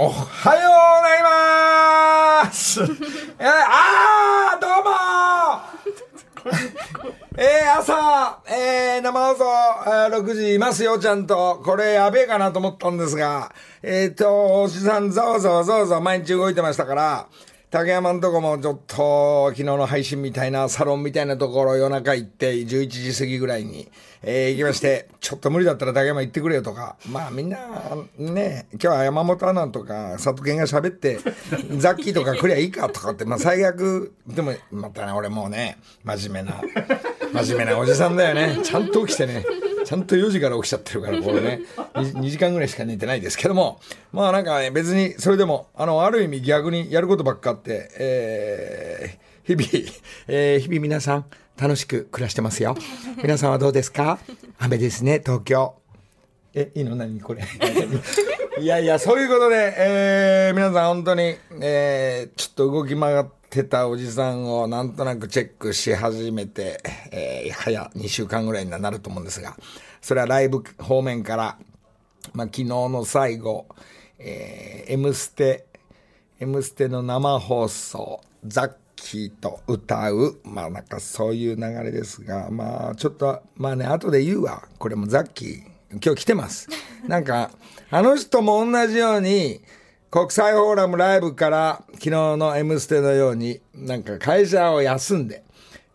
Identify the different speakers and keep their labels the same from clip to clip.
Speaker 1: おはようございます。えー、あーどうも。えー、朝、えー、生放送、えー、6時いますよ、ちゃんと。これやべえかなと思ったんですが、えっ、ー、と、おじさん、ざわざわざわざわ毎日動いてましたから、竹山んとこもちょっと、昨日の配信みたいな、サロンみたいなところ夜中行って、11時過ぎぐらいに、えー、行きまして、ちょっと無理だったら竹山行ってくれよとか、まあみんな、ね、今日は山本アナとか、佐藤健が喋って、ザッキーとか来りゃいいかとかって、まあ最悪、でも、またね、俺もうね、真面目な、真面目なおじさんだよね。ちゃんと起きてね。ちゃんと4時から起きちゃってるから、これね2、2時間ぐらいしか寝てないですけども、まあなんかね、別にそれでも、あの、ある意味逆にやることばっかって、えー、日々、えー、日々皆さん楽しく暮らしてますよ。皆さんはどうですか？雨ですね、東京。え、いいの？何これ？いやいや、そういうことで、えー、皆さん本当に、えー、ちょっと動き回ってたおじさんをなんとなくチェックし始めて、えー、早2週間ぐらいになると思うんですが、それはライブ方面から、まあ、昨日の最後、えー、M ステ、M ステの生放送、ザッキーと歌う、まあなんかそういう流れですが、まあちょっと、まあね、後で言うわ。これもザッキー、今日来てます。なんか、あの人も同じように、国際フォーラムライブから昨日の M ステのように、なんか会社を休んで、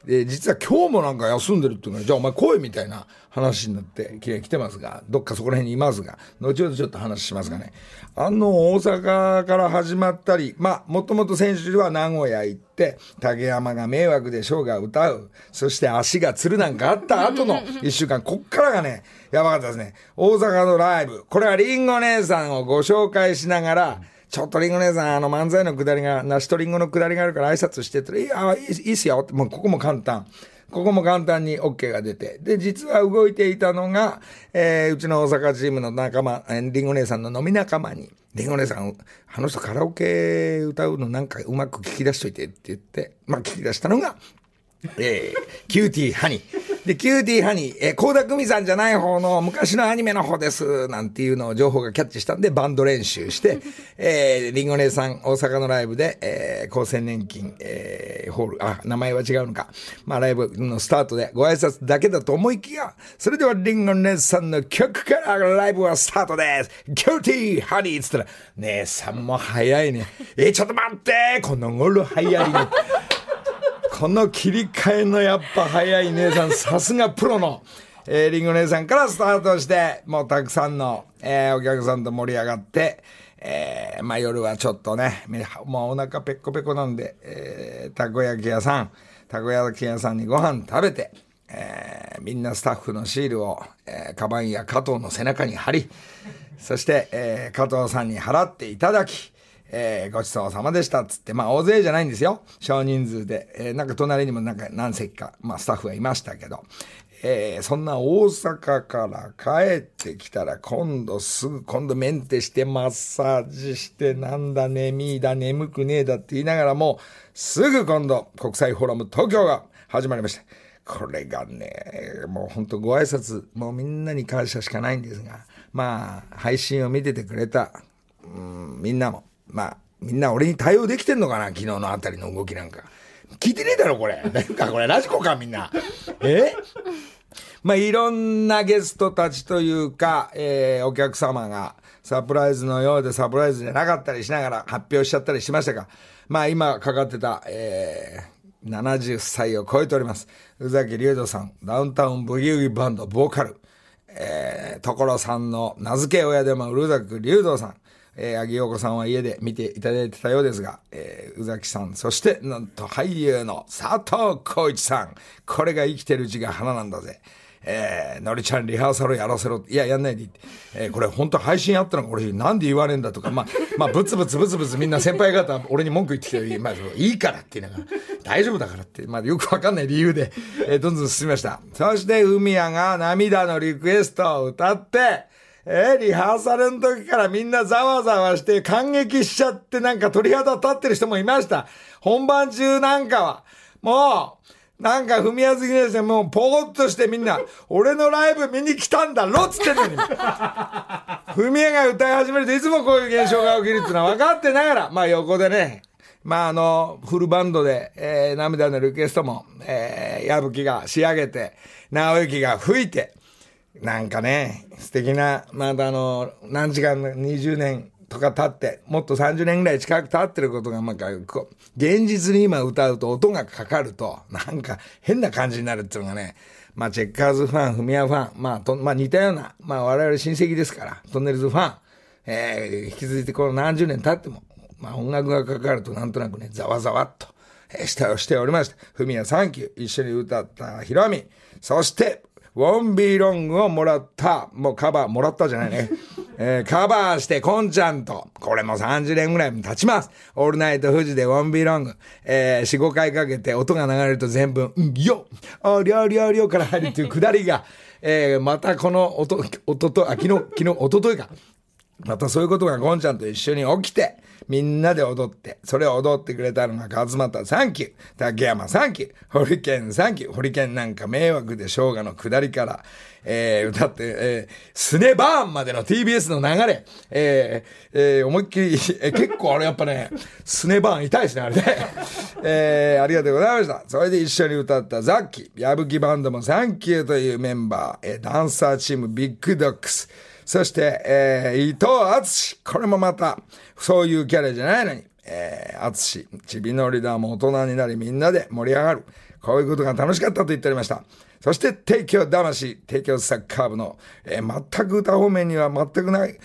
Speaker 1: で、実は今日もなんか休んでるっていうから、じゃあお前来いみたいな話になって、来てますが、どっかそこら辺にいますが、後ほどちょっと話しますがね。あの、大阪から始まったり、まあ、もともと先週は名古屋行って、竹山が迷惑でショーが歌う、そして足がつるなんかあった後の 一週間、こっからがね、やばかったですね。大阪のライブ。これはリンゴ姉さんをご紹介しながら、ちょっとリンゴ姉さん、あの漫才のくだりが、梨とリンゴのくだりがあるから挨拶してっていや、いいいいっすよって、もうここも簡単。ここも簡単に OK が出て。で、実は動いていたのが、えー、うちの大阪チームの仲間、えー、リンゴ姉さんの飲み仲間に、リンゴ姉さん、あの人カラオケ歌うのなんかうまく聞き出しといてって言って、まあ聞き出したのが、えー、キューティーハニー。で、キューティーハニー、えー、倖田來未さんじゃない方の昔のアニメの方です、なんていうのを情報がキャッチしたんで、バンド練習して、えー、リンゴ姉さん、大阪のライブで、えー、厚生年金、えー、ホール、あ、名前は違うのか。まあ、ライブのスタートでご挨拶だけだと思いきや、それではリンゴ姉さんの曲からライブはスタートです。キューティーハニーっつったら、姉さんも早いね。えー、ちょっと待ってこの頃早いね。この切り替えのやっぱ早い姉さん、さすがプロの、えー、リンゴ姉さんからスタートして、もうたくさんの、えー、お客さんと盛り上がって、えー、まあ夜はちょっとね、もうお腹ペッコペコなんで、えー、たこ焼き屋さん、たこ焼き屋さんにご飯食べて、えー、みんなスタッフのシールを、えー、カバンや加藤の背中に貼り、そして、えー、加藤さんに払っていただき、えー、ごちそうさまでしたっつって、まあ大勢じゃないんですよ。少人数で。えー、なんか隣にもなんか何席か、まあスタッフがいましたけど、えー、そんな大阪から帰ってきたら今度すぐ今度メンテしてマッサージしてなんだねみーだ眠くねえだって言いながらもすぐ今度国際フォーラム東京が始まりました。これがね、もう本当ご挨拶、もうみんなに感謝しかないんですが、まあ配信を見ててくれた、うん、みんなもまあ、みんな俺に対応できてんのかな？昨日のあたりの動きなんか。聞いてねえだろ、これ。なんか、これラジコか、みんな。え？まあ、いろんなゲストたちというか、えー、お客様がサプライズのようでサプライズじゃなかったりしながら発表しちゃったりしましたが、まあ、今かかってた、えー、70歳を超えております。宇崎竜斗さん、ダウンタウンブギウギバンド、ボーカル、えー、所さんの名付け親でも宇崎竜斗さん、えー、アギヨコさんは家で見ていただいてたようですが、えー、宇崎さん、そして、なんと俳優の佐藤浩一さん。これが生きてるうちが花なんだぜ。えー、のりちゃんリハーサルやらせろ。いや、やんないでいいって。えー、これ本当配信あったのか俺なんで言わねえんだとか、まあ、まあ、ブツブツブツブツみんな先輩方、俺に文句言ってきて、まあ、いいからって言いながら、大丈夫だからって、まあ、よくわかんない理由で、えー、どんどん進みました。そして、海谷が涙のリクエストを歌って、えー、リハーサルの時からみんなざわざわして感激しちゃってなんか鳥肌立ってる人もいました。本番中なんかは、もう、なんか、踏みやすぎですね、もう、ぽーっとしてみんな、俺のライブ見に来たんだろっつってんのに。踏み絵が歌い始めるといつもこういう現象が起きるっていうのは分かってながら、まあ横でね、まああの、フルバンドで、えー、涙のリクエストも、えー、矢吹が仕上げて、直之が吹いて、なんかね、素敵な、まだあの、何時間、20年とか経って、もっと30年ぐらい近く経ってることが、まあ、現実に今歌うと音がかかると、なんか変な感じになるっていうのがね、まあ、チェッカーズファン、フミヤファン、まあ、と、まあ、似たような、まあ、我々親戚ですから、トンネルズファン、えー、引き続いてこの何十年経っても、まあ、音楽がかかるとなんとなくね、ざわざわっと、えー、してをしておりました。フミヤサンキュー、一緒に歌ったヒロミ、そして、ォンビーロングをもらった、もうカバー、もらったじゃないね。えー、カバーして、コンちゃんと、これも30年ぐらい経ちます。オールナイト富士でウォンビーロング、えー、4、5回かけて音が流れると全部、うん、よあ、りょうりょうりょうから入るっていうくだりが、えー、またこの音、音と、あ、昨日、昨日、おとといか。またそういうことがゴンちゃんと一緒に起きて、みんなで踊って、それを踊ってくれたのが勝俣サンキュー、竹山。サンキュー、ホリケン。サンキュー、ホリケンなんか迷惑で生姜の下りから、えー、歌って、えー、スネバーンまでの TBS の流れ、えー、えー、思いっきり、えー、結構あれやっぱね、スネバーン痛いですね、あれね。えー、ありがとうございました。それで一緒に歌ったザッキー、矢吹バンドもサンキューというメンバー、えー、ダンサーチームビッグドックス、そして、えー、伊藤敦これもまた、そういうキャラじゃないのに、えー、敦ちびのリーダーも大人になりみんなで盛り上がる。こういうことが楽しかったと言っておりました。そして、提供魂、提供サッカー部の、えー、全く歌方面には全くない。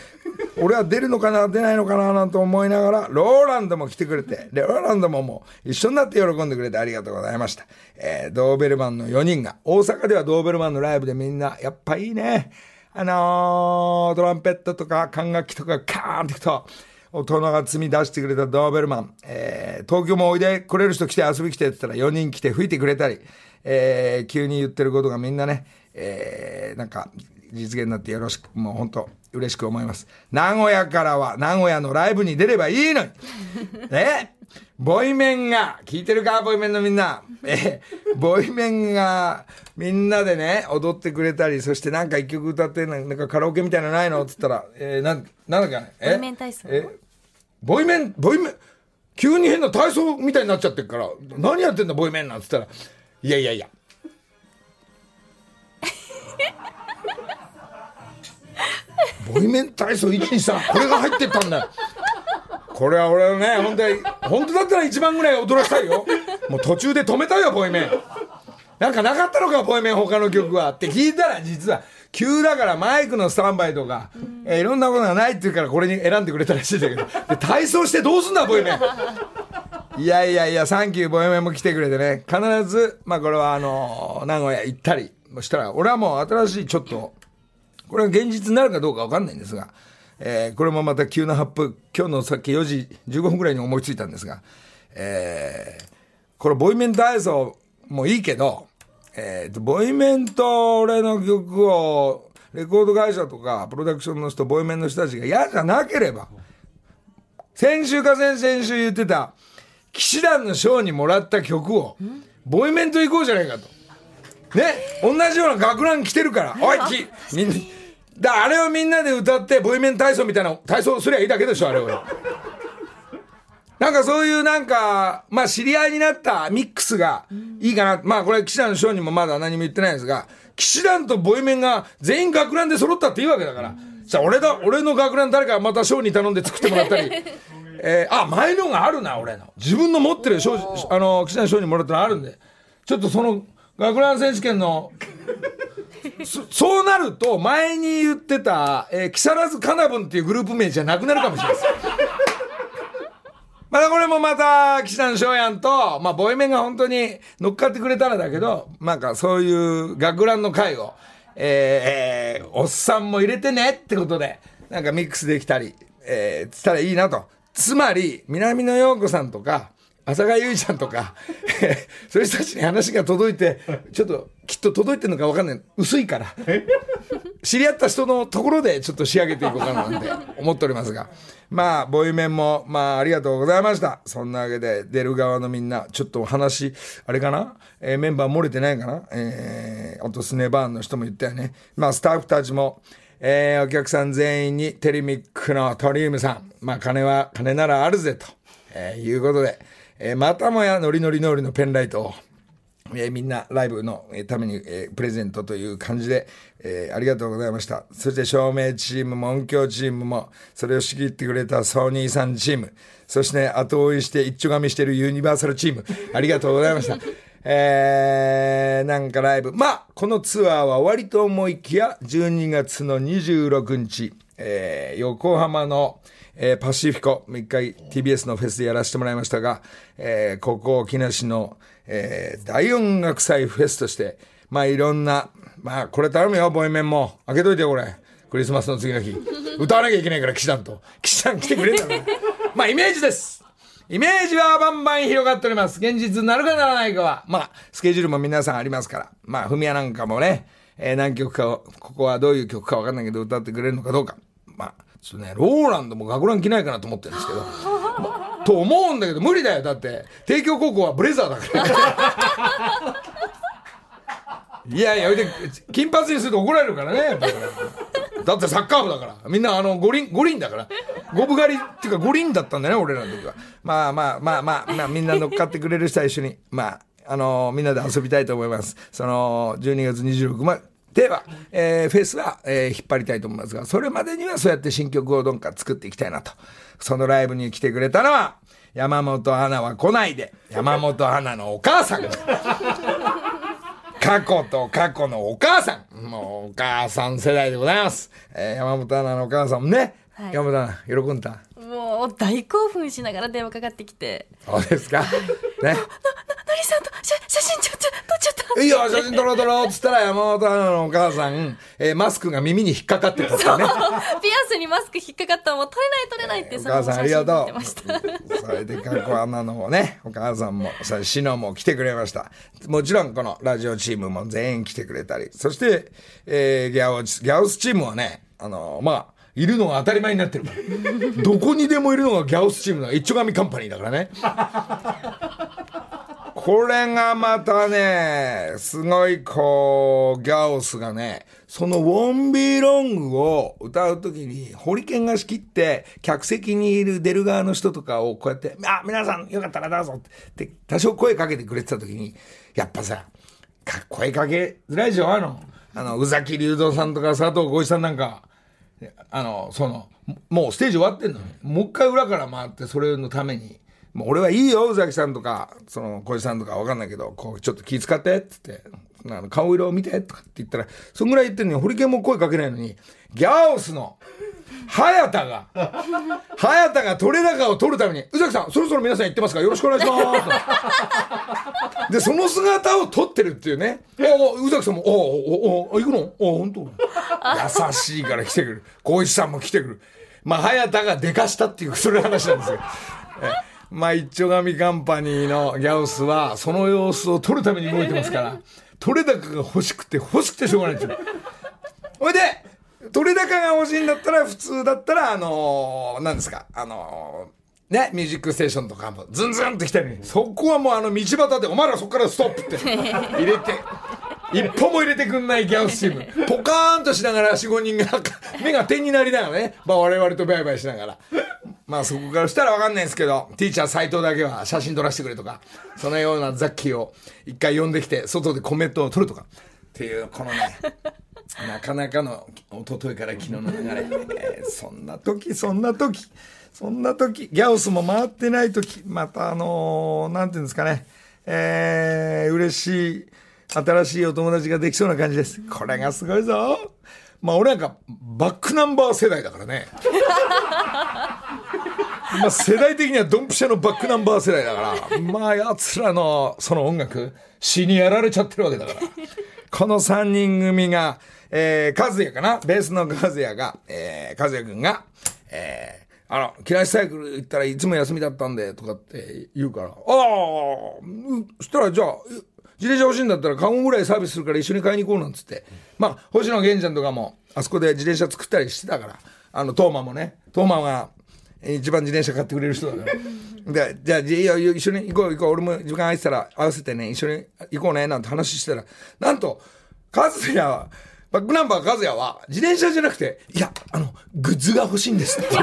Speaker 1: 俺は出るのかな、出ないのかな、なんて思いながら、ローランドも来てくれて、ローランドももう一緒になって喜んでくれてありがとうございました。えー、ドーベルマンの4人が、大阪ではドーベルマンのライブでみんな、やっぱいいね。あのー、トランペットとか管楽器とかカーンってくと、大人が積み出してくれたドーベルマン、えー、東京もおいでくれる人来て遊び来てって言ったら4人来て吹いてくれたり、えー、急に言ってることがみんなね、えー、なんか実現になってよろしく、もう本当嬉しく思います。名古屋からは名古屋のライブに出ればいいのに。ねボイメンが、聞いてるか？ボイメンのみんな。えボイメンが、みんなでね、踊ってくれたり、そしてなんか一曲歌って、なんかカラオケみたいなのないの？って言ったら、えー、なん、なんだっけね。
Speaker 2: ボイメン体操？え？
Speaker 1: ボイメン、ボイメン、急に変な体操みたいになっちゃってるから、何やってんだボイメンなんつったら、いやいやいや。ボイメン体操1、2、3、これが入ってったんだよ。これは俺はね、本当、本当だったら一番ぐらい踊らせたいよ。もう途中で止めたよ、ボイメン。なんかなかったのか、ボイメン他の曲は。って聞いたら実は、急だからマイクのスタンバイとか、えー、いろんなことがないって言うからこれに選んでくれたらしいんだけど。で、体操してどうすんだ、ボイメン。いやいやいや、サンキューボイメンも来てくれてね。必ず、まあこれはあのー、名古屋行ったりしたら、俺はもう新しいちょっと、これは現実になるかどうかわかんないんですが、えー、これもまた急な発表、今日のさっき4時15分ぐらいに思いついたんですが、えー、これボイメン体操もいいけど、えー、と、ボイメンと俺の曲を、レコード会社とか、プロダクションの人、ボイメンの人たちが嫌じゃなければ、先週か先々週言ってた、騎士団の賞にもらった曲を、ボイメンと行こうじゃないかと。ね同じような学ラン来てるから、おい、き、みんな、だあれをみんなで歌ってボイメン体操みたいな体操すりゃいいだけでしょあれをなんかそういうなんか、まあ知り合いになったミックスがいいかな。まあこれ騎士団の賞にもまだ何も言ってないですが、騎士団とボイメンが全員学ランで揃ったっていいわけだから。じゃあ俺だ、俺の学ラン誰かまた賞に頼んで作ってもらったり。えー、あ、前のがあるな、俺の。自分の持ってる賞、あの、騎士団の賞にもらったのあるんで。ちょっとその、学ラン選手権のそそうなると、前に言ってた、えー、木更津かなぶんっていうグループ名じゃなくなるかもしれないです。またこれもまた、岸田の翔やんと、まあ、ボイメンが本当に乗っかってくれたらだけど、なんかそういう学ランの会を、えー、えー、おっさんも入れてねってことで、なんかミックスできたり、えー、つったらいいなと。つまり、南野陽子さんとか、浅賀ゆいちゃんとか、そういう人たちに話が届いて、ちょっときっと届いてるのか分かんない。薄いから。知り合った人のところでちょっと仕上げていこうかななんて思っておりますが。まあ、ボイメンも、まあ、ありがとうございました。そんなわけで、出る側のみんな、ちょっと話、あれかな？えー、メンバー漏れてないかな？えー、あとスネバーンの人も言ったよね。まあ、スタッフたちも、えー、お客さん全員にテレミックのトリウムさん、まあ、金は、金ならあるぜ、と、えー、いうことで、えー、またもやノリノリノリのペンライトを、えー、みんなライブのために、えー、プレゼントという感じで、えー、ありがとうございました。そして照明チームも音響チームも、それを仕切ってくれたソニーさんチーム、そして、後追いして一丁紙してるユニバーサルチーム、ありがとうございました。えー、なんかライブ。まあ、このツアーは終わりと思いきや、12月の26日、えー、横浜の、えー、パシフィコ、一回 TBS のフェスでやらせてもらいましたが、えー、ここ、木梨の、えー、大音楽祭フェスとして、まあいろんな、まあこれ頼むよ、ボイメンも。開けといてよこれ。クリスマスの次の日。歌わなきゃいけないから、騎士団と。騎士団来てくれんだろ。まあイメージです。イメージはバンバン広がっております。現実なるかならないかは。まあ、スケジュールも皆さんありますから。まあ、フミヤなんかもね、えー、何曲かを、ここはどういう曲かわかんないけど歌ってくれるのかどうか。ちょっとね、ローランドも学ラン着ないかなと思ってるんですけど。ま、と思うんだけど、無理だよ。だって、帝京高校はブレザーだから。いやいや、金髪にすると怒られるからね。だってサッカー部だから。みんなあの、五輪、五輪だから。五分狩りっていうか五輪だったんだね、俺らの時は。まあまあまあまあ、まあ、みんな乗っかってくれる人は一緒に、まあ、あのー、みんなで遊びたいと思います。その、12月26日では、えー、フェスは、えー、引っ張りたいと思いますが、それまでにはそうやって新曲をどんか作っていきたいなと。そのライブに来てくれたのは、山本花は来ないで、山本花のお母さん。過去と過去のお母さん。もうお母さん世代でございます。えー、山本アナのお母さんもね、はい、山本アナ、喜んだ？
Speaker 2: もう大興奮しながら電話かかってきて。
Speaker 1: そうですか。ね。
Speaker 2: な、
Speaker 1: いいよ、写真撮ろう撮ろうっつったら山本アナのお母さん、えー、マスクが耳に引っかかってたってね。ピ
Speaker 2: アスにマスク引っかかったらもう撮れない撮れないって、えー、お母さんありがと
Speaker 1: う。それで過去アナのね、お母さんも、さ、シノも来てくれました。もちろんこのラジオチームも全員来てくれたり、そして、えー、ギャオス、ギャオスチームはね、あの、まあ、いるのが当たり前になってるから。どこにでもいるのがギャオスチームだ。一丁紙カンパニーだからね。これがまたね、すごいこう、ギャオスがね、そのウォンビーロングを歌うときに、ホリケンが仕切って、客席にいる出る側の人とかをこうやって、あ、皆さんよかったらどうぞって、多少声かけてくれてたときに、やっぱさ、か声かけづらいでしょ？あの、あの、宇崎竜道さんとか佐藤浩市さんなんか、あの、その、もうステージ終わってんのに、もう一回裏から回って、それのために、もう俺はいいよ、宇崎さんとか、その、小石さんとかわかんないけど、こう、ちょっと気遣って、つって、あの顔色を見て、とかって言ったら、そんぐらい言ってんのに、ホリケンも声かけないのに、ギャオスの、早田が、早田が取れ高を取るために、宇崎さん、そろそろ皆さん言ってますか、よろしくお願いしますで、その姿を撮ってるっていうね。お宇崎さんも、おおおお行くの？お本当？優しいから来てくる。光一さんも来てくる。まあ、早田がでかしたっていう、それ話なんですよ。まあ、一丁紙カンパニーのギャオスは、その様子を撮るために動いてますから、取れ高が欲しくて欲しくてしょうがないんですよ。ほいで、取れ高が欲しいんだったら、普通だったら、あのー、何ですか、あのー、ね、ミュージックステーションとかもズンズンって来てるのに、そこはもうあの道端で、お前らそこからストップって。入れて、一歩も入れてくんないギャオスチーム。ポカーンとしながら4、5人が、目が点になりながらね、まあ我々とバイバイしながら。まあそこからしたらわかんないんですけど、ティーチャー斎藤だけは写真撮らせてくれとか、そのようなザッキーを一回呼んできて、外でコメントを取るとか、っていう、このね、なかなかの一昨日から昨日の流れ、えー、そんな時そんな時そんな時ギャオスも回ってない時またあのー、なんていうんですかね。えー、嬉しい新しいお友達ができそうな感じです。これがすごいぞ。まあ俺なんかバックナンバー世代だからね。まあ世代的にはドンピシャのバックナンバー世代だから。まあ奴らのその音楽死にやられちゃってるわけだから。この3人組がえー、和也かな？ベースの和也が、えー、和也くんが、えー、あの、木梨サイクル行ったらいつも休みだったんで、とかって言うから、ああ、そしたらじゃあ、自転車欲しいんだったら、カゴぐらいサービスするから一緒に買いに行こうなんつって。まあ、星野源ちゃんとかも、あそこで自転車作ったりしてたからあのトーマもね。トーマが一番自転車買ってくれる人だから。でじゃあい一緒に行こう行こう。俺も時間空いてたら合わせてね一緒に行こうねなんて話してたら。なんと和也はバックナンバー和也は自転車じゃなくていやあのグッズが欲しいんですって。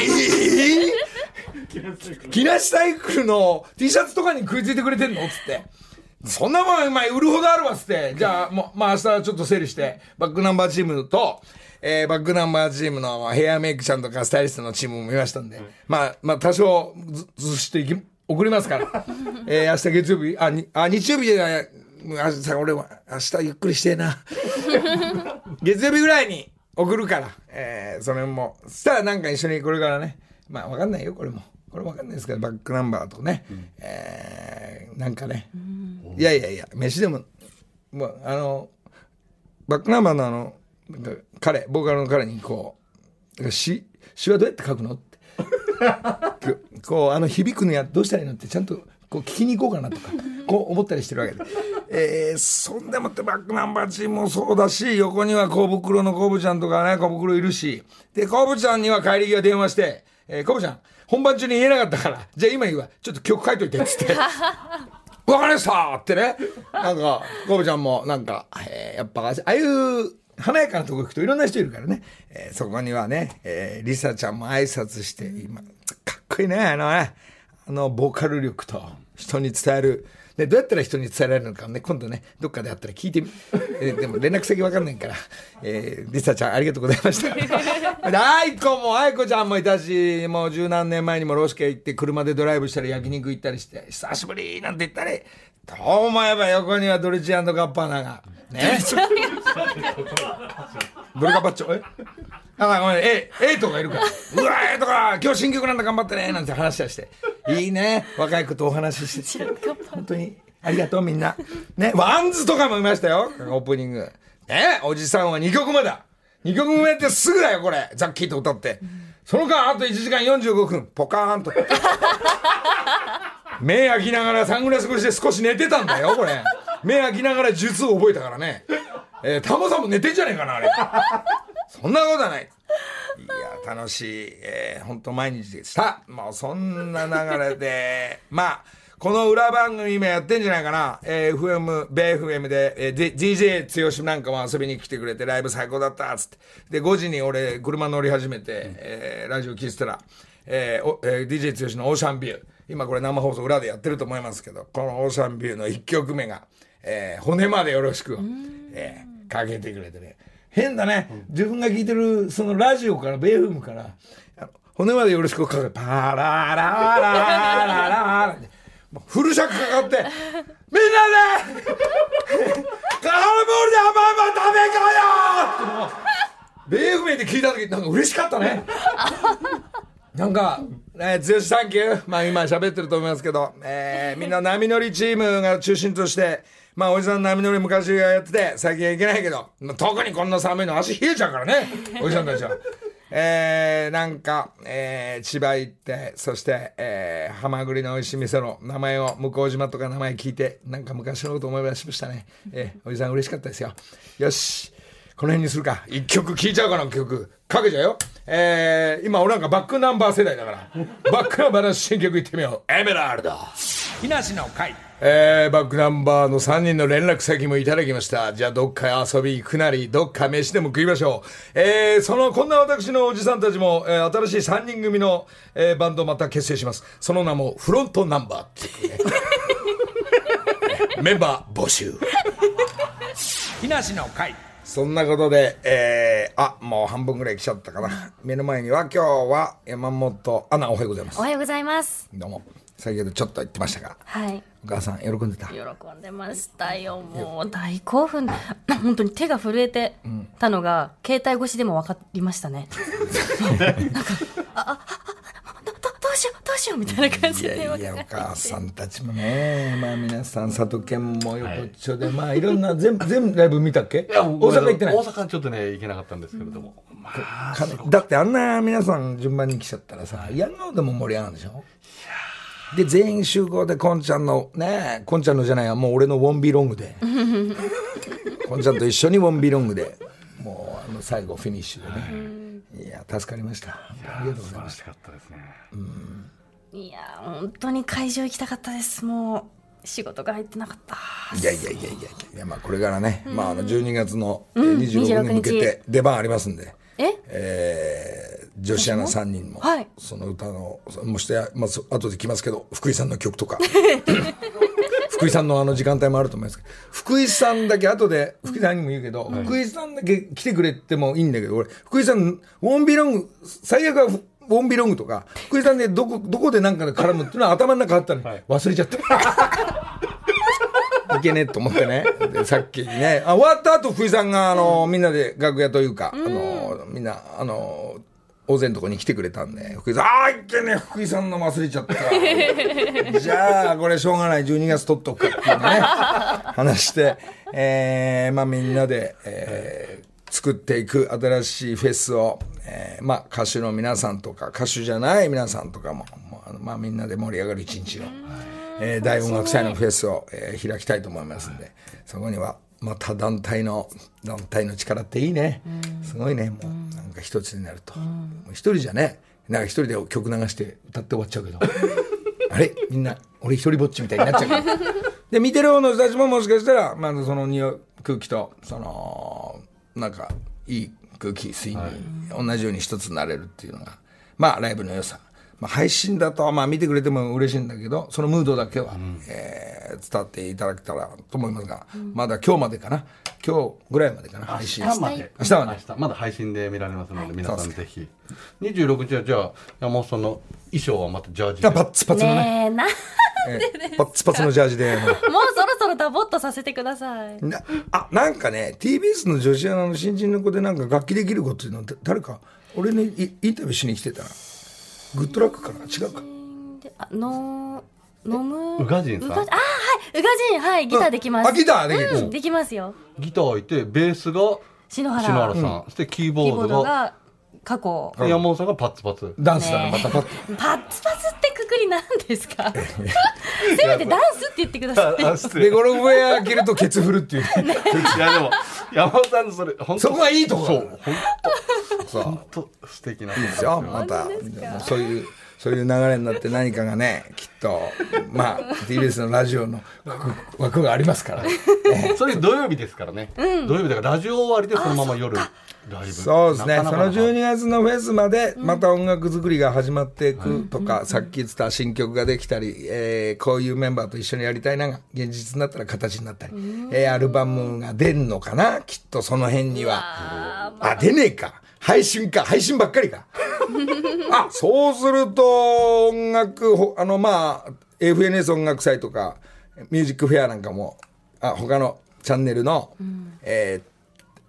Speaker 1: ええ木梨サイクルの T シャツとかに食いついてくれてんの？っつって。そんなもん、お前、売るほどあるわっつって。じゃあ、もう、まあ、明日ちょっと整理して、バックナンバーチームと、えー、バックナンバーチームのヘアメイクちゃんとかスタイリストのチームも見ましたんで、まあ、まあ、多少ず、ずしといき、送りますから。えー、明日月曜日、あ、にあ日曜日じゃない、明日、俺は、明日ゆっくりしてえな。月曜日ぐらいに送るから、えー、それも、そしたらなんか一緒にこれからね、まあわかんないよ、これも。これわかんないですけど、バックナンバーとね、えー、なんかね、いやいやいや、飯でも、もう、あの、バックナンバーのあの、彼、ボーカルの彼にこう、詩、詩はどうやって書くのって。こう、あの、響くのや、どうしたらいいのって、ちゃんと、こう、聞きに行こうかなとか、こう思ったりしてるわけで。えー、そんでもってバックナンバーチームもそうだし、横には小袋のコブちゃんとかね、小袋いるし、で、コブちゃんには帰り際電話して、えー、コブちゃん、本番中に言えなかったから、じゃあ今言うわ、ちょっと曲書いといて、つって。わかりましたってね。なんか、コブちゃんも、なんか、えーやっぱ、ああいう、華やかなとこ行くといろんな人いるからね。えーそこにはね、えーリサちゃんも挨拶して、今、かっこいいね、あのね、あの、ボーカル力と、人に伝える。で、どうやったら人に伝えられるのかね、今度ね、どっかであったら聞いてみ、えーでも連絡先わかんないから、えーリサちゃんありがとうございました。で、アイコも、アイコちゃんもいたし、もう十何年前にもロシケ行って車でドライブしたり焼肉行ったりして、久しぶりなんて言ったり、どう思えば横にはドルチアンドガッパーナが、ね。ドルガバッチョ、え？あ、ごめん、え、えとかいるから。うわえとか、今日新曲なんだ頑張ってね、なんて話はして。いいね、若い子とお話しして。本当に、ありがとうみんな。ね、ワンズとかもいましたよ、オープニング。ね、おじさんは2曲目だ。2曲目ってすぐだよ、これ。ザッキーと歌って。その間、あと1時間45分、ポカーンと。目開きながらサングラス越しで少し寝てたんだよ、これ。目開きながら術を覚えたからね。えー、タモさんも寝てんじゃねえかな、あれ。そんなことはない。いや、楽しい、えー、本当毎日でした。もうそんな流れで、まあ、この裏番組今やってんじゃないかな。えー、FM、米 FM で、えー、DJ 剛なんかも遊びに来てくれて、ライブ最高だった、つって。で、5時に俺、車乗り始めて、えー、ラジオ聞いてたら、えーおえー、DJ 剛のオーシャンビュー。今これ生放送裏でやってると思いますけど、このオーシャンビューの1曲目が、えー、骨までよろしくを、えー、かけてくれてね。変だね。自分が聞いてる、そのラジオから、ベーフムから、骨までよろしくをかけて、パララララララフル尺かかって、みんなでカラーボールで甘々食べかよベーフムで聞いた時なんか嬉しかったね。なんか、えー、剛サンキュー。まあ今喋ってると思いますけど、えー、みんな波乗りチームが中心として、まあおじさん波乗り昔がやってて、最近はいけないけど、まあ特にこんな寒いの足冷えちゃうからね、おじさんたちは。えー、なんか、えー、千葉行って、そして、えー、ハマグリの美味しい店の名前を、向島とか名前聞いて、なんか昔のこと思い出しましたね。えー、おじさん嬉しかったですよ。よし。この辺にするか。一曲聴いちゃうかな、曲。かけちゃうよ。えー、今俺なんかバックナンバー世代だから。バックナンバーの新曲いってみよう。エメラルド。木梨の会。えー、バックナンバーの3人の連絡先もいただきました。じゃあどっか遊び行くなり、どっか飯でも食いましょう。えー、その、こんな私のおじさんたちも、えー、新しい3人組の、えー、バンドをまた結成します。その名も、フロントナンバーっていうね。メンバー募集。木梨の会。そんなことで、えー、あ、もう半分ぐらい来ちゃったかな。目の前には今日は山本アナおはようございます
Speaker 2: お。はようございます。
Speaker 1: どうも。先ほどちょっと言ってましたが、
Speaker 2: はい。
Speaker 1: お母さん喜んでた？
Speaker 2: 喜んでましたよ。もう大興奮。本当に手が震えてたのが、携帯越しでも分かりましたね。なんか、あ、あ、あ、ど、うしよう、どうしようみたいな感じで
Speaker 1: いやいや、お母さんたちもね、まあ皆さん、佐渡県も横っちょで、まあいろんな、全部、全部ライブ見たっけ？大阪行ってない？
Speaker 3: 大阪ちょっとね、行けなかったんですけれども。まあ、
Speaker 1: かだってあんな皆さん順番に来ちゃったらさ、やんのでも盛り上がるでしょ？で、全員集合で、こんちゃんの、ねえ、こんちゃんのじゃないや、もう俺のウォンビーロングで。こんちゃんと一緒にウォンビーロングで。もう、あの、最後フィニッシュでね、いや助かりました。ありがとうございまし
Speaker 3: 素晴らしかった。ですね。
Speaker 2: いやー本当に会場行きたかったです。もう仕事が入ってなかった。
Speaker 1: たいやいやいやいやいや。いやまあこれからね、まああの12月のえー
Speaker 2: うん
Speaker 1: 26日に向け
Speaker 2: 26
Speaker 1: て出番ありますんで、
Speaker 2: え？
Speaker 1: えー女子アナ3人も、
Speaker 2: はい。
Speaker 1: その歌のもして、まあ、そ後で来ますけど福井さんの曲とか。福井さんのあの時間帯もあると思いますけど。福井さんだけ後で福井さんにも言うけど、福井さんだけ来てくれてもいいんだけど俺福井さんウォンビロング最悪はウォンビロングとか福井さんでどこどこでなんかで絡むっていうのは頭の中あったのに、忘れちゃった。いけねえと思ってね。で、さっきね、あ、終わった後、福井さんが、あの、みんなで楽屋というか、あの、みんな、あの、大勢のとこに来てくれたんで、福井さん、ああ、いけねえ、福井さんの忘れちゃった。じゃあ、これしょうがない、12月取っとくかっていうね、話して、えー、まあみんなで、えー作っていく新しいフェスを、えーまあ歌手の皆さんとか、歌手じゃない皆さんとかも、まあみんなで盛り上がる一日を、えー大音楽祭のフェスを、えー開きたいと思いますんで、そこにはまた団体の、団体の力っていいね。すごいね、もうなんか一つになると。一人じゃね、なんか一人で曲流して歌って終わっちゃうけど、あれ？みんな、俺一人ぼっちみたいになっちゃうけど。で、見てる方の人たちももしかしたら、まずその匂い、空気と、その、なんか、いい空気、吸いに、同じように一つになれるっていうのが、まあ、ライブの良さ。まあ、配信だと、まあ、見てくれても嬉しいんだけど、そのムードだけは、えー伝わっていただけたらと思いますが、まだ今日までかな？今日ぐらいまでかな、配信。
Speaker 3: 明日まで。
Speaker 1: 明日まで
Speaker 3: 明日まだ配信で見られますので、皆さんぜひ。26日は、じゃあ、山本さんの衣装はまたジャージで？
Speaker 1: パッツパツのね、
Speaker 2: ねえな
Speaker 1: えーパッツパツのジャージで、
Speaker 2: もうそろそろダボっとさせてください
Speaker 1: なあなんかね TBS の女子アナの新人の子でなんか楽器できる子っていうのだ誰か俺にイインタビューしに来てたなグッドラックかな違うか。
Speaker 2: であの飲む？
Speaker 3: 宇賀神さん？
Speaker 2: あはい。宇賀神。はいギターできます。
Speaker 1: あギターできる。
Speaker 2: うん。できますよ。
Speaker 3: ギターいて、ベースが
Speaker 2: 篠原。
Speaker 3: 篠原さん。そしてキーボ
Speaker 2: キー
Speaker 3: ドが
Speaker 2: 過去。
Speaker 3: で山本さんがパッツパツ。
Speaker 1: ダンスだね。
Speaker 2: ね
Speaker 1: またパッ
Speaker 2: パッツパツってくくりなんですか？せめてダンスって言ってください。
Speaker 1: でゴルフウェア着るとケツ振るっていう。ね。
Speaker 3: いや、でも、山本さんのそれ、本当
Speaker 1: そこがいいとこ
Speaker 3: そう、本
Speaker 1: そう
Speaker 3: 当素敵な。
Speaker 1: いいですよ。また。そういうそういう流れになって何かがねきっとまあ TBS のラジオの枠枠がありますから
Speaker 3: それ土曜日ですからね。土曜日だからラジオ終わりでそのまま夜ライブ。
Speaker 1: そうですね。
Speaker 3: なかなか
Speaker 1: その12月のフェスまで、また音楽作りが始まっていくとか、さっき言ってた新曲ができたり、えーこういうメンバーと一緒にやりたいなが、現実になったら形になったり、えーアルバムが出んのかなきっとその辺には。あ、出ねえか。配信か。配信ばっかりか。あ、そうすると、音楽、ほあの、まあ、FNS 音楽祭とか、ミュージックフェアなんかも、あ、他のチャンネルの、えー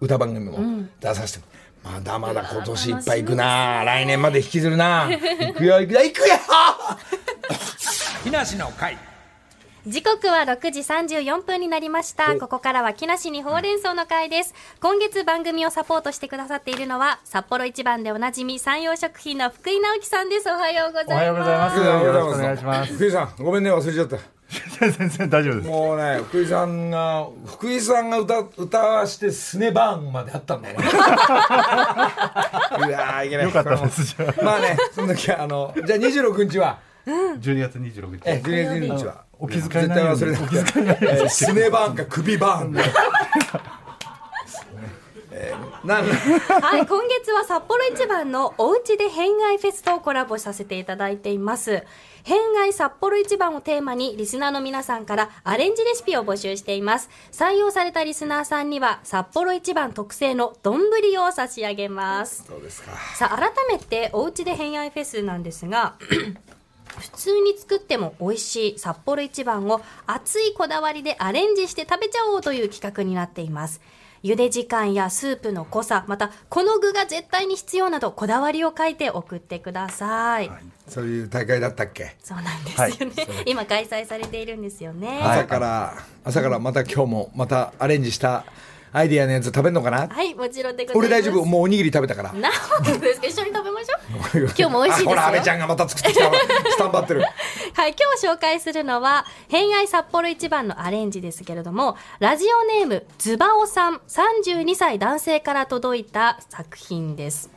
Speaker 1: 歌番組も出させても、まだまだ今年いっぱい行くな。来年まで引きずるな。行くよ行くよ行くよ。木梨 の会
Speaker 2: 時刻は6時34分になりました。ここからは木梨にほうれん草の会です。今月番組をサポートしてくださっているのは、札幌一番でおなじみ山陽食品の福井直樹さんです。おはようございます。
Speaker 4: おはようございます。よろしくお願いします。
Speaker 1: 福井さんごめんね忘れちゃった
Speaker 4: 全然大丈夫です。
Speaker 1: もうね福井さんが福井さんが歌歌わしてスネバーンまであったんだよねうわーいけない
Speaker 4: よかったですじゃあ
Speaker 1: まあねその時はあのじゃあ26日は
Speaker 3: ？12月26日。
Speaker 1: え12月12日は
Speaker 4: お気遣いないように
Speaker 1: 絶対忘れない
Speaker 4: お気遣いないように
Speaker 1: えースネバーンか首バーンなん
Speaker 2: はい、今月は札幌一番のおうちで変外フェスとコラボさせていただいています。変外札幌一番をテーマにリスナーの皆さんからアレンジレシピを募集しています。採用されたリスナーさんには札幌一番特製の丼を差し上げます。
Speaker 1: そうですか？
Speaker 2: さあ、改めておうちで変愛フェスなんですが、普通に作っても美味しい札幌一番を熱いこだわりでアレンジして食べちゃおうという企画になっています。茹で時間やスープの濃さ、またこの具が絶対に必要などこだわりを書いて送ってください。
Speaker 1: そういう大会だったっけ？
Speaker 2: そうなんですよね。今開催されているんですよね。
Speaker 1: 朝から朝からまた今日もまたアレンジしたアイディアのやつ食べんのかな？
Speaker 2: はい、もちろんでございます。
Speaker 1: 俺大丈夫。もうおにぎり食べたから。
Speaker 2: なんですか？一緒に食べましょう。今日も美味しいですよ。
Speaker 1: あほら、安倍ちゃんがまた作ってきたわ。スタンバってる。
Speaker 2: はい、今日紹介するのは、偏愛札幌一番のアレンジですけれども、ラジオネーム、ズバオさん、32歳男性から届いた作品です。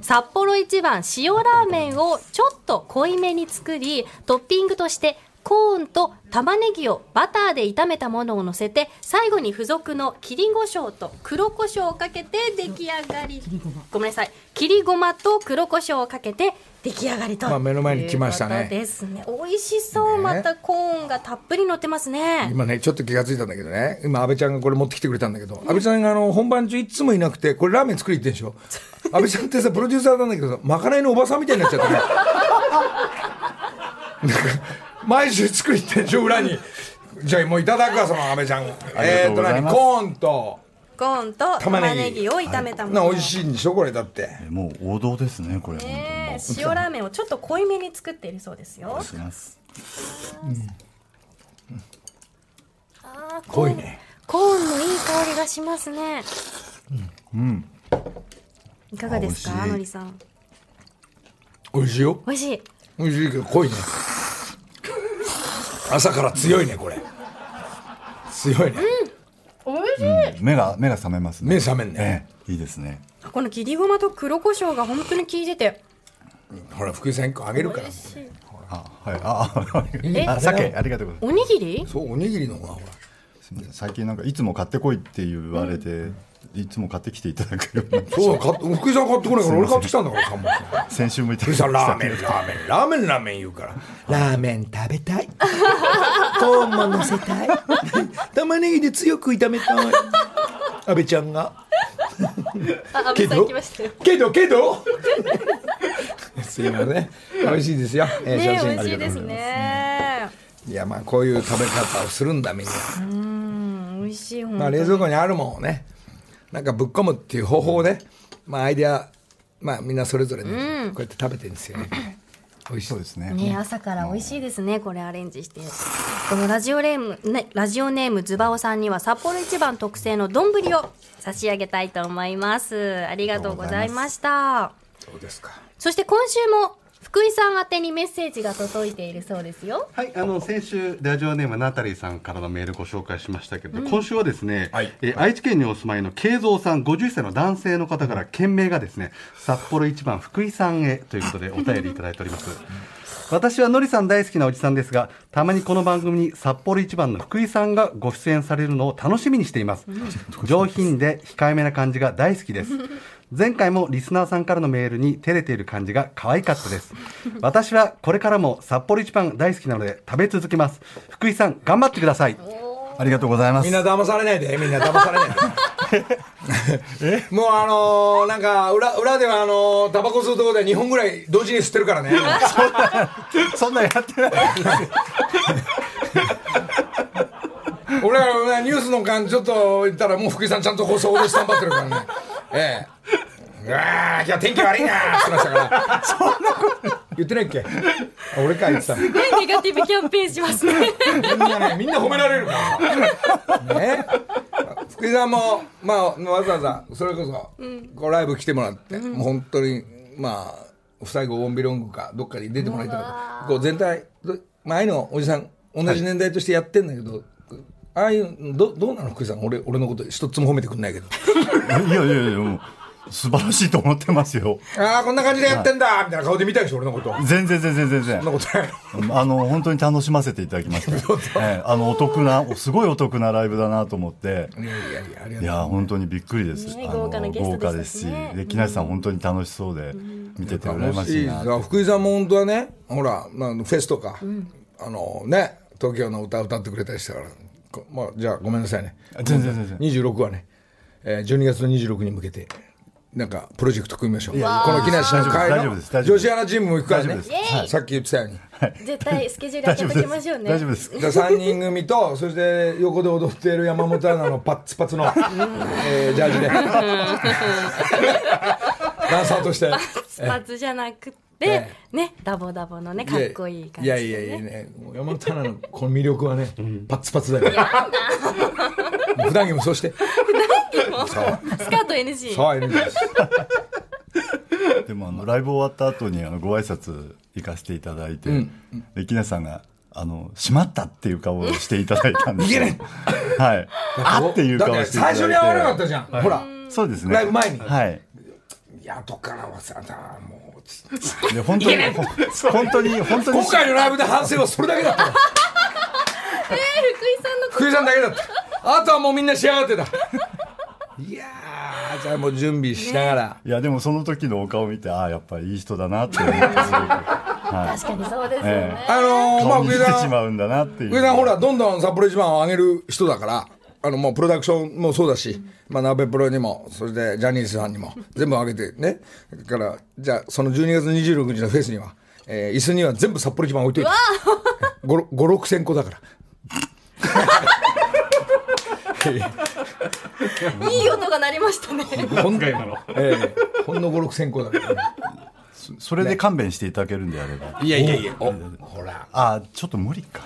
Speaker 2: 札幌一番塩ラーメンをちょっと濃いめに作り、トッピングとして、コーンと玉ねぎをバターで炒めたものを乗せて、最後に付属の切り胡椒と黒胡椒をかけて出来上がり。ごめんなさい。切りごまと黒胡椒をかけて出来上がりと。
Speaker 1: まあ目の前に来ましたね
Speaker 2: ですね。美味しそう。またコーンがたっぷり乗ってますね。
Speaker 1: 今ね、ちょっと気がついたんだけどね。今、安倍ちゃんがこれ持ってきてくれたんだけど、安倍ちゃんがあの、本番中いつもいなくて、これラーメン作り行ってんでしょ安倍ちゃんってさ、プロデューサーなんだけどさ、まかないのおばさんみたいになっちゃったね。なんか、毎週作り行ってんでしょ裏に。じゃあもういただくわ、その安倍ちゃん。
Speaker 4: が
Speaker 1: えーと、何コーンと
Speaker 2: コーンと玉ねぎを炒めたもの。
Speaker 1: な美味しいんでしょこれだって。
Speaker 4: えもう王道ですね、これ。
Speaker 2: 塩ラーメンをちょっと濃いめに作っているそうですよ。
Speaker 4: します。
Speaker 2: あー
Speaker 1: 濃いね。
Speaker 2: コーンのいい香りがしますね。
Speaker 4: うん。
Speaker 2: いかがですか、のりさん。
Speaker 1: 美味しいよ。
Speaker 2: 美味しい。
Speaker 1: 美味しいけど濃いね。朝から強いね、これ。強いね。
Speaker 2: 美味しい。
Speaker 4: 目が、目が覚めますね。
Speaker 1: 目覚めんね。
Speaker 4: ええ、いいですね。
Speaker 2: この切りごまと黒胡椒が本当に効いてて。
Speaker 1: ほら、福井さんあげるから。
Speaker 4: あ、はい、あ、あ
Speaker 2: え
Speaker 4: あ、鮭、ありがとうございます。
Speaker 2: おにぎり？
Speaker 1: そう、おにぎりの方がほら。
Speaker 4: すみません最近なんかいつも買ってこいって言われて、いつも買ってきていただくようにな
Speaker 1: そう、買って福井さん買ってこないから俺買ってきたんだから、看板さん。
Speaker 4: 先週もいた
Speaker 1: 福井さん、
Speaker 4: だきました
Speaker 1: ラーメン、ラーメン、ラーメン、ラーメン言うから。ラーメン食べたい。コーンも乗せたい。玉ねぎで強く炒めたい。安倍ちゃんが。
Speaker 2: あ、安倍さん来ましたよ。
Speaker 1: けど、けど？すいません。美味しいですよ。えー
Speaker 2: ね
Speaker 1: 写真
Speaker 2: 美味しいですね。
Speaker 1: いや、まあ、こういう食べ方をするんだ、みんな。
Speaker 2: うん、美味しい。本
Speaker 1: まあ、冷蔵庫にあるもんをね、なんかぶっ込むっていう方法で、まあ、アイデア、まあ、みんなそれぞれね、こうやって食べてるんですよね。美味しい
Speaker 4: そうですね。
Speaker 2: ね、朝から美味しいですね、これアレンジして。このラジオネーム、ね、ラジオネームズバオさんには札幌一番特製の丼を差し上げたいと思います。ありがとうございました。
Speaker 1: そうですか？
Speaker 2: そして今週も福井さん宛てにメッセージが届いているそうですよ。
Speaker 3: はい、あの先週ラジオネームナタリーさんからのメールご紹介しましたけど、今週はですね、
Speaker 1: はい。
Speaker 3: えー愛知県にお住まいの慶三さん50歳の男性の方から件名がですね札幌一番福井さんへということで お便りいただいております。私はのりさん大好きなおじさんですがたまにこの番組に札幌一番の福井さんがご出演されるのを楽しみにしています。上品で控えめな感じが大好きです前回もリスナーさんからのメールに照れている感じが可愛かったです私はこれからも札幌一番大好きなので食べ続けます福井さん頑張ってください
Speaker 4: ありがとうございます。
Speaker 1: みんな騙されないで、みんな騙されないで。もうあのーなんか裏、裏ではあのータバコ吸うところで2本ぐらい同時に吸ってるからね。
Speaker 4: そんなんやってない。
Speaker 1: 俺らねニュースの間ちょっと言ったらもう福井さんちゃんと放送でスタンバってるからね。ええ。うわー今日天気悪いなーって言ってましたから。そんなこと言ってないっけ？あ俺か言ってたの。
Speaker 2: すごいネガティブキャンペーンしますね。
Speaker 1: みんなね、みんな褒められるから。ね。福井さんも、まあ、わざわざ、それこそ、こうライブ来てもらって、もう本当に、まあ、最後、オンビロングか、どっかに出てもらいたかった。こう、全体、どまあ、ああいうの、おじさん、同じ年代としてやってんだけど、ああいうの、ど、どうなの福井さん？俺、俺のこと一つも褒めてくんないけど。
Speaker 4: いやいやいや、もう素晴らしいと思ってますよ。
Speaker 1: ああ、こんな感じでやってんだみたいな顔で見たでしょ、俺のこと。そん
Speaker 4: 全然全然全然
Speaker 1: な。ことない。
Speaker 4: あの本当に楽しませていただきました。ええあのお得な、すごいお得なライブだなと思って。
Speaker 1: いやいやいや、ありがとう。
Speaker 4: いや本当にびっくりです。
Speaker 2: ね
Speaker 4: あの
Speaker 2: 豪華なゲスト
Speaker 4: 豪華
Speaker 2: で
Speaker 4: ですしで木梨さん本当に楽しそうで見てて羨ま
Speaker 1: 楽しい福井さんも本当はねほら、まあ、フェスとか、あのね東京の歌歌ってくれたりしたからこまあ、じゃあごめんなさいね
Speaker 4: 全然全然。
Speaker 1: 26はね、えー、12月の26に向けてなんかプロジェクト組みましょう。この木梨の会の
Speaker 4: 大丈夫です
Speaker 1: 女子アナチームも行くからね。さっき言ってたように。
Speaker 2: 絶対スケジュール開けときましょうね。
Speaker 4: 大丈夫です。
Speaker 1: じゃあ3人組とそして横で踊っている山本アナのパッツパツの、えージャージで。ダンサーとして。
Speaker 2: スパツじゃなくて
Speaker 1: え、
Speaker 2: ね、ダボダボのね、かっこいい感じ。
Speaker 1: いやいやいやね。山本アナのこの魅力はね、パッツパツだよ普段着もそうして。そう。
Speaker 2: スカート NG。
Speaker 1: そう、NG です。
Speaker 4: でもあのライブ終わった後にあのご挨拶行かせていただいて、で木梨さんがあの「しまった」っていう顔をしていただいたんですよ
Speaker 1: いけ
Speaker 4: はいあっていう顔
Speaker 1: だって
Speaker 4: をしていただいて
Speaker 1: 最初に会わなかったじゃん。ほら。
Speaker 4: そうですね
Speaker 1: ライブ前に
Speaker 4: はい
Speaker 1: いや、後からはさ、もう、
Speaker 4: で本当にほ本当に本当に
Speaker 1: 今回のライブで反省はそれだけだったの。
Speaker 2: えー、福井さんの
Speaker 1: 福井さんだけだった。あとはもうみんな仕上がってた。いやー、じゃあもう準備しながら。
Speaker 4: いやでもその時のお顔を見てああやっぱりいい人だなって思って すごく、は
Speaker 2: 確かにそうですよ
Speaker 4: え
Speaker 2: ね。
Speaker 1: あの
Speaker 4: い、
Speaker 1: ー、まあ
Speaker 4: 顔に
Speaker 1: 福井さん、
Speaker 4: 出てしまうんだなっていう
Speaker 1: 福井さんほら、どんどん札幌一番を上げる人だから、あの、もうプロダクションもそうだし、まあ、鍋プロにも、そしてジャニーズさんにも、全部上げてね。だから、じゃあ、その12月26日のフェスには、えー椅子には全部札幌一番置いといて。5、5 6千個だから。
Speaker 2: いい音が鳴りましたね。
Speaker 1: ほんええほんの5、6千個だから、ね。
Speaker 4: それで勘弁していただけるんであれば
Speaker 1: いやいやいや、ほら。
Speaker 4: あちょっと無理か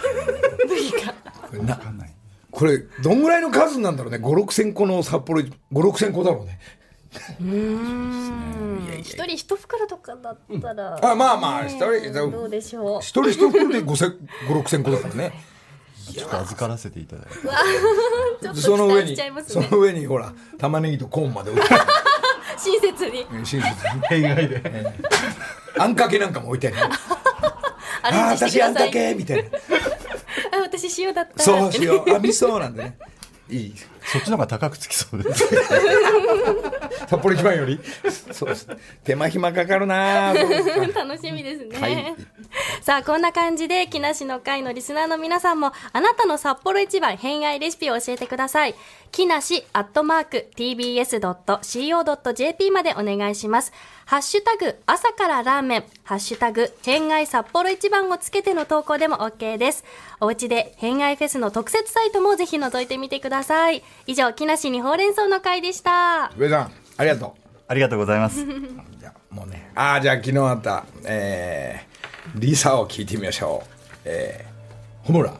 Speaker 1: な
Speaker 4: わかんない
Speaker 1: これ、どんぐらいの数なんだろうね。5、6千個の札幌、5、6千個だろうね。
Speaker 2: 一人一袋とかだったら。
Speaker 1: あまあまあ一人
Speaker 2: どうでしょう。
Speaker 1: 一人一袋で5千、5、6千個だからね。
Speaker 4: ちょっと預からせていただいて
Speaker 1: その上に。その上にほら、玉ねぎとコーンまで置いて
Speaker 2: 親切に。
Speaker 1: 親切に。変外で。あんかけなんかも置いてある。
Speaker 2: ア
Speaker 1: あ私あんか。けみたいな。
Speaker 2: あ、私塩だった。
Speaker 1: そうしよう。あ、味噌なんでね。いい。
Speaker 4: そっちの方が高くつきそうです
Speaker 1: 札幌一番より。そうです。手間暇かかるな
Speaker 2: 楽しみですね。
Speaker 1: はい
Speaker 2: さあ、こんな感じで、木梨の会のリスナーの皆さんも、あなたの札幌一番偏愛レシピを教えてください。木梨アットマーク tbs.co.jp までお願いします。ハッシュタグ、朝からラーメン、ハッシュタグ、偏愛札幌一番をつけての投稿でも OK です。おうちで偏愛フェスの特設サイトもぜひ覗いてみてください。以上、木梨にほうれん草の会でした。
Speaker 1: 上さん、ありがとう。
Speaker 4: ありがとうございます
Speaker 1: じゃあもうね。ああ、じゃあ昨日あった、えー、リサを聞いてみましょう。えー、ホムラ。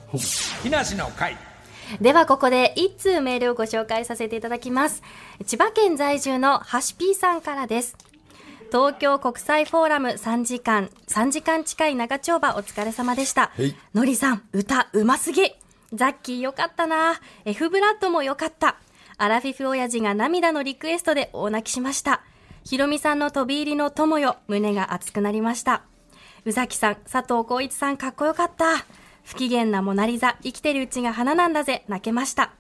Speaker 1: 木梨の会。
Speaker 2: ではここで一通メールをご紹介させていただきます。千葉県在住のハシピーさんからです。東京国際フォーラム3時間、3時間近い長丁場お疲れ様でした
Speaker 1: はい。
Speaker 2: のりさん、歌うますぎザッキーよかったな F ブラッドもよかったアラフィフ親父が涙のリクエストで大泣きしました。ひろみさんの飛び入りの友よ、胸が熱くなりました。宇崎さん、佐藤浩一さんかっこよかった。不機嫌なモナリザ、生きてるうちが花なんだぜ、泣けました。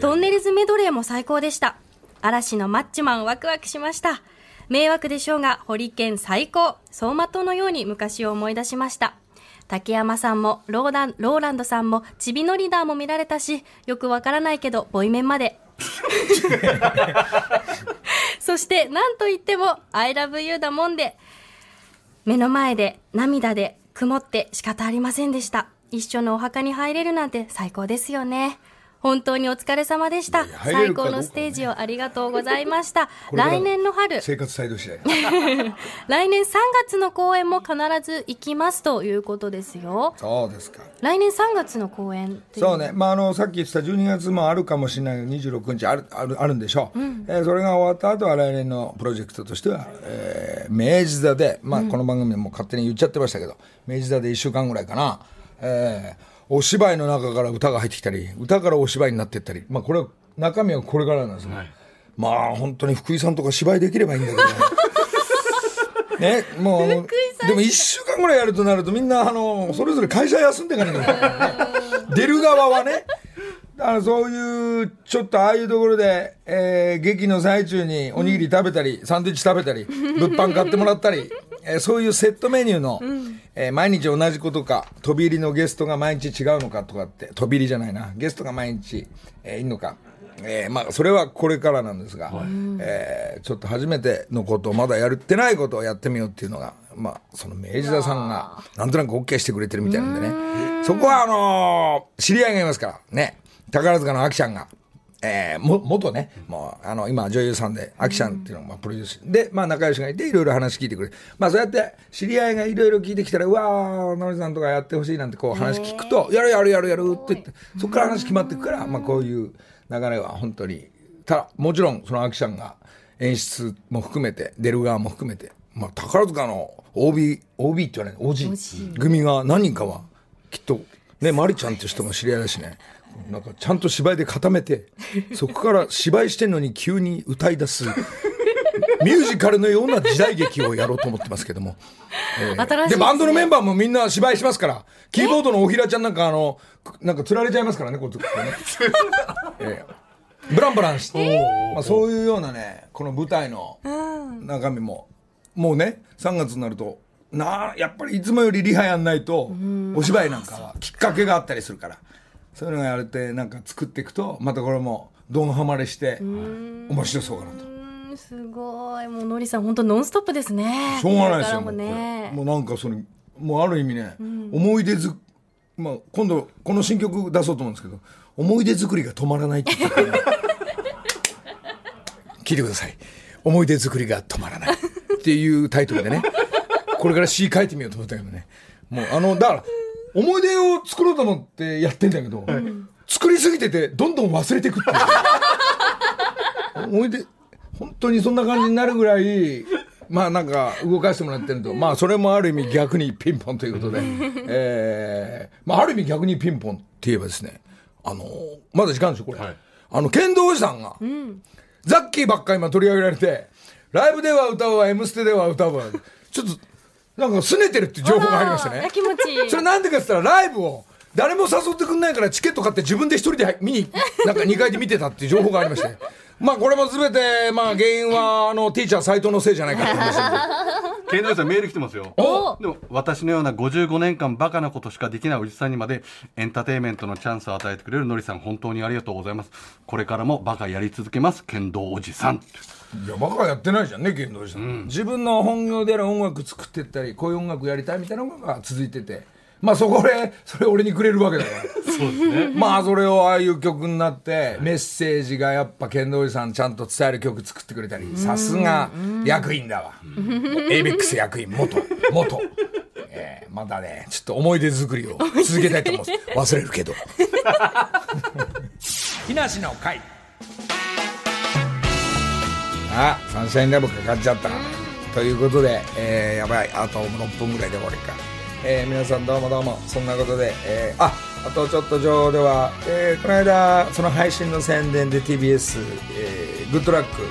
Speaker 2: トンネルズメドレーも最高でした。嵐のマッチョマンワクワクしました。迷惑でしょうが、ホリケン最高。走馬灯のように昔を思い出しました。竹山さんもローランローランドさんもちびのリーダーも見られたし、よくわからないけど、ボイメンまで。そして、なんといっても、I love you だもんで、目の前で涙で曇って仕方ありませんでした。一緒のお墓に入れるなんて最高ですよね。本当にお疲れ様でした。最高のステージをありがとうございました。来年の春、
Speaker 1: 生活態度次第。
Speaker 2: 来年3月の公演も必ず行きますということですよ。
Speaker 1: そうですか。
Speaker 2: 来年3月の公演
Speaker 1: そうね、まあ、あのさっき言ってた12月もあるかもしれない26日あるあるあるんでしょう、えーそれが終わった後は来年のプロジェクトとしては、えー明治座で、まあ、この番組でも勝手に言っちゃってましたけど、明治座で1週間ぐらいかな、えーお芝居の中から歌が入ってきたり歌からお芝居になっていったり、まあ、これは中身はこれからなんですが、まあ本当に福井さんとか芝居できればいいんだけどね、もうでも1週間ぐらいやるとなるとみんなあのそれぞれ会社休んでいかなきゃいけない 出る側はね。だからそういうちょっとああいうところで、えー劇の最中におにぎり食べたり、サンドイッチ食べたり 物販買ってもらったり、えーそういうセットメニューの、えー毎日同じことか飛び入りのゲストが毎日違うのかとかって飛び入りじゃないな。ゲストが毎日、えーいるのか。えーまあ、それはこれからなんですが、えーちょっと初めてのことをまだやってないことをやってみようっていうのが、まあ、その明治座さんがなんとなく OK してくれてるみたいなんでね。そこはあのー知り合いがいますからね。宝塚のあきちゃんが、えー、も、元ね、もう、あの、今、女優さんで、アキちゃんっていうのが、まあ、プロデュース。で、まあ、仲良しがいて、いろいろ話聞いてくれる。まあ、そうやって、知り合いがいろいろ聞いてきたら、うわー、のりさんとかやってほしいなんて、こう、話聞くと、やるやるやるやるって言って、そこから話決まっていくから、まあ、こういう流れは、本当に、ただ、もちろん、そのアキちゃんが、演出も含めて、出る側も含めて、まあ、宝塚の OB、OB って言わない、OG 組が何人かは、きっと、ね、マリちゃんって人も知り合いだしね、なんかちゃんと芝居で固めて、そこから芝居してんのに急に歌い出す、ミュージカルのような時代劇をやろうと思ってますけども。えー
Speaker 2: 新しい
Speaker 1: で、バンドのメンバーもみんな芝居しますから、キーボードのおひらちゃんなんかあの、なんか釣られちゃいますからね、こう、ね。えーブランブランして、まあ、そういうようなね、この舞台の中身も、もうね、3月になると、なあ、やっぱりいつもよりリハやんないと、お芝居なんかはきっかけがあったりするから、そういうのがやれて、なんか作っていくと、またこれも、どんはまれして、面白そうかなと。
Speaker 2: うんすごいもうのりさん本当ノンストップですね
Speaker 1: しょうがないですよ。
Speaker 2: もね
Speaker 1: もうなんかそれ、もうある意味ね、思い出ず、まあ今度この新曲出そうと思うんですけど、思い出作りが止まらないって言ってたから 聞いてください。思い出作りが止まらない。っていうタイトルでね、これから詩書いてみようと思ったけどね。もうあの、だから、思い出を作ろうと思ってやってんだけど、作りすぎててどんどん忘れていくっていう。思い出、本当にそんな感じになるぐらい、まあなんか動かしてもらってると、まあそれもある意味逆にピンポンということで、えー、まあある意味逆にピンポンって言えばですね、あのーまだ時間ですよ、これ。
Speaker 3: はい。
Speaker 1: あの、剣道おじさんが、ザッキーばっかり今取り上げられて、ライブでは歌うわ、M ステでは歌うわ、ちょっと、なんか拗ねてるって情報が入りましたね。
Speaker 2: 気持ちいい
Speaker 1: それなんでかって言ったらライブを誰も誘ってくんないからチケット買って自分で一人で見に なんか2階で見てたっていう情報がありましてまあこれも全てまあ原因はあのティーチャー斎藤のせいじゃないかって話なんで
Speaker 3: ケンドリさんメール来てますよ。
Speaker 2: お
Speaker 3: でも私のような55年間バカなことしかできないおじさんにまでエンターテインメントのチャンスを与えてくれるのりさん本当にありがとうございます。これからもバカやり続けます。剣道おじさん。
Speaker 1: いやバカやってないじゃんね剣道おじさん、自分の本業である音楽作ってったりこういう音楽やりたいみたいなのが続いてて。まあそこでそれ俺にくれるわけだから。
Speaker 3: そうですね。
Speaker 1: まあそれをああいう曲になってメッセージがやっぱ剣道おじさんちゃんと伝える曲作ってくれたりさすが役員だわ。ABEX 役員元元。えーまだねちょっと思い出作りを続けたいと思う。忘れるけど。木梨の会あサンシャインラブかかっちゃった。ということで、えーやばい。あと6分ぐらいで終わりか、えー皆さんどうもどうも。そんなことで、えーああとちょっと情報では、えーこの間その配信の宣伝で TBS、えーグッドラック、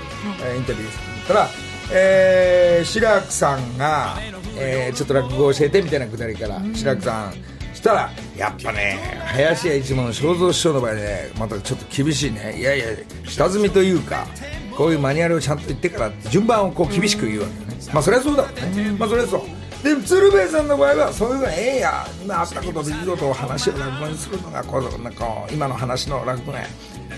Speaker 1: えーインタビューしたら、えー、志らくさんが、えーちょっと落語を教えてみたいなくだりから、志らくさんしたらやっぱね林家一門の正蔵師匠の場合ねまたちょっと厳しいね。いやいや下積みというかこういうマニュアルをちゃんと言ってから順番をこう厳しく言うわけよね。まあそれはそうだもんね。まあそれはそう。でも鶴瓶さんの場合はそういうのええや今あったこと出来事を話を落語にするのがこうなんか今の話の落語ね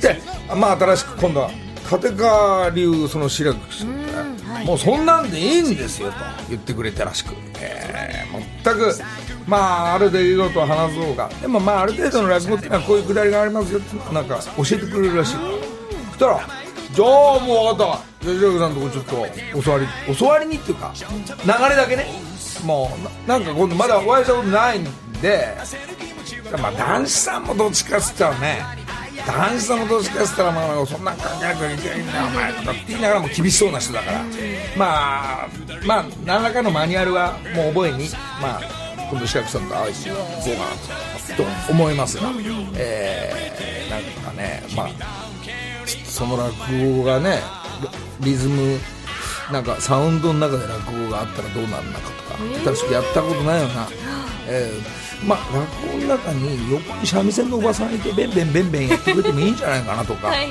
Speaker 1: でまあ新しく今度は立川流その志らく師匠がもうそんなんでいいんですよと言ってくれたらしく、えー、全くまあある出来事を話そうが。でもまあある程度の落語っていうのはこういうくだりがありますよってなんか教えてくれるらしい。そしたらじゃあもう分かった。じゃあ志らくさんのとこちょっと教わり教わりにっていうか流れだけね。もうななんか今度まだお会いしたことないんでまあ男子さんもどっちかっつったらね男子さんもどっちかっつったらまあそんなん関係なくいいんだお前とかって言いながらも厳しそうな人だから。まあまあ何らかのマニュアルはもう覚えにまあ今度志らくさんと会いに行こうかなとと思いますが。えー、なんかねまあその落語がねリズムなんかサウンドの中で落語があったらどうなるのかとか私やったことないよな、えーまあ落語の中に横に三味線のおばさんいてベンベンベンベンやってくれてもいいんじゃないかなとか、
Speaker 2: はい。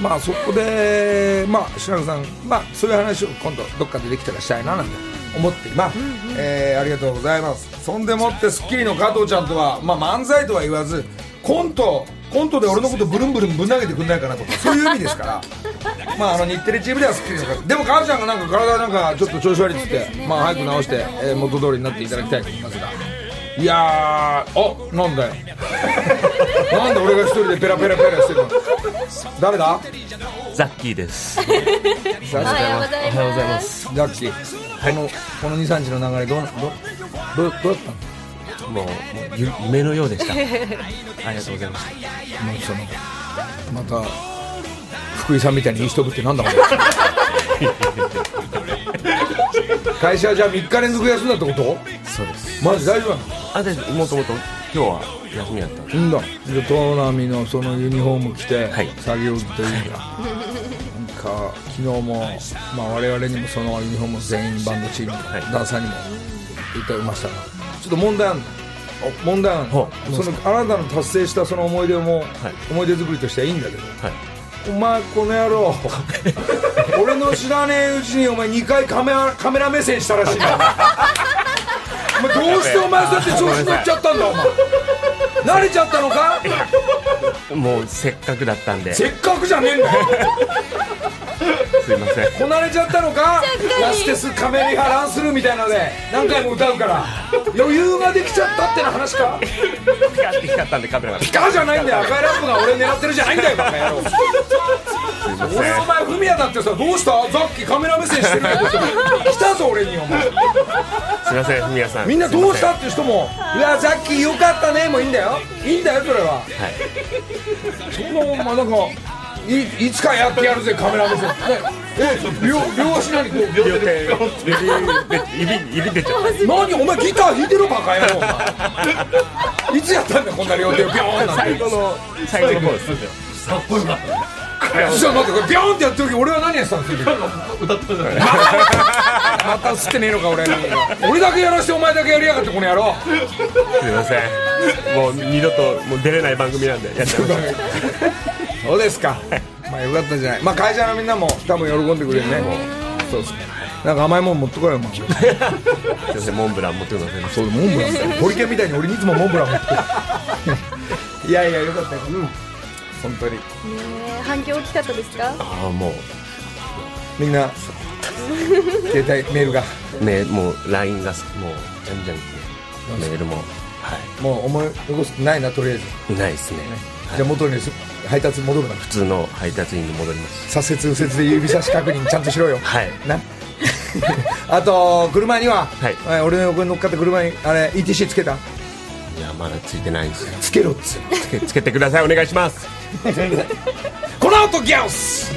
Speaker 1: まあそこでまあ白くさんまあそういう話を今度どっかでできたらしたいななんて思っています、えーありがとうございます。そんでもって『スッキリ』の加藤ちゃんとは、まあ、漫才とは言わずコントコントで俺のことブルンブルンぶん投げてくんないかなとかそういう意味ですから。まああの日テレチームでは『スッキリ』の方でも母ちゃんがなんか体なんかちょっと調子悪いっつって、まあ早く直して、えー元通りになっていただきたいと思いますが。いやーあなんだよ。なんで俺が一人でペラペラペラしてるの？誰だ？
Speaker 5: ザッキーです。
Speaker 2: おはようござい
Speaker 5: おはようござい
Speaker 2: ま。
Speaker 5: ます。す。
Speaker 1: ジャッキー、このこの23日の流れどうなどどどうだったの？
Speaker 5: もう、もうゆ夢のようでした。ありがとうございました。
Speaker 1: もうそのまた福井さんみたいにいい人ぶってなんだお前 会社じゃあ3日連続休んだってこと？
Speaker 5: そうです。
Speaker 1: マジ大丈夫なの？
Speaker 5: あ、で、もともと今日は休みやった。
Speaker 1: うんだでトーナミのそのユニフォーム着て、
Speaker 5: はい
Speaker 1: 作業着というかなんか昨日も、まあ、我々にもそのユニフォーム全員バンドチーム、
Speaker 5: はい
Speaker 1: ダンサーにも歌いましたがちょっと問題あるの？問題あるそのあなたの達成したその思い出も、
Speaker 5: はい。
Speaker 1: 思い出作りとしてはいいんだけど。
Speaker 5: はい。
Speaker 1: お前この野郎。俺の知らねえうちにお前2回カメラカメラ目線したらしいな お前どうしてお前そうやって調子乗っちゃったんだお前。慣れちゃったのか？
Speaker 5: もうせっかくだったんで、す
Speaker 1: せっかくじゃねえんだよ
Speaker 5: いません。
Speaker 1: こなれちゃったのか？ラステスカメリハランスルーみたいなので何回も歌うから余裕ができちゃったってな話か？
Speaker 5: ピカって光ったんでカメラが。
Speaker 1: ピカじゃないんだよ赤いランプが俺狙ってるじゃないんだよバカ野郎。俺お前フミヤだってさどうした？さっきカメラ目線してるけど来たぞ俺にお前
Speaker 5: すいません、皆さん。
Speaker 1: みんなどうした？
Speaker 5: す
Speaker 1: っていう人も「いやザッキーよかったね」もいいんだよいいんだよそれは。
Speaker 5: はい。
Speaker 1: そのまあなんかいいつかやってやるぜカメラ目線。ね。え両両足何こう
Speaker 5: 両手、指、指、指出ちゃった。
Speaker 1: 何お前ギター弾いてるバカ野郎いつやったんだこんな両手。をビョーンなんて
Speaker 5: 最後の、最後の方ですかっこよかった。
Speaker 1: ちょっと待ってこれビョーンってやってる時俺は何やってたんですか？歌ってたまた吸ってねえのか俺俺だけやらしてお前だけやりやがってこの野郎。
Speaker 5: すいません。もう二度ともう出れない番組なんでやっちゃいました。
Speaker 1: そうですか。まあよかったんじゃない。まあ会社のみんなも多分喜んでくれるね。そうですか。なんか甘いもん持ってこいよお前
Speaker 5: すいません、モンブラン持ってください
Speaker 1: そうモンブラン。ホリケンみたいに俺にいつもモンブラン持ってる。いやいやよかったよ。うん本当に。
Speaker 2: ねえ反響大きかったですか？
Speaker 5: た。ああ、も
Speaker 1: みんな 携帯メールが。
Speaker 5: う、ね、もう LINE が、もう、じゃんじゃん、メールも、は
Speaker 1: もう思い残すないなとりあえず、
Speaker 5: い。ないですね。
Speaker 1: じゃあ元にす配達戻るな。
Speaker 5: 普通の配達員に戻ります。
Speaker 1: 左折右折で指差し確認ちゃんとしろよ。
Speaker 5: はい。
Speaker 1: な。あと車には、
Speaker 5: はい。
Speaker 1: はい俺の横に乗っかった車にあれ ETC つけた。
Speaker 5: いや、まだついてないんですよ。
Speaker 1: つけろっつ
Speaker 5: つけ、つけてください。お願いします。
Speaker 1: この後ギャオス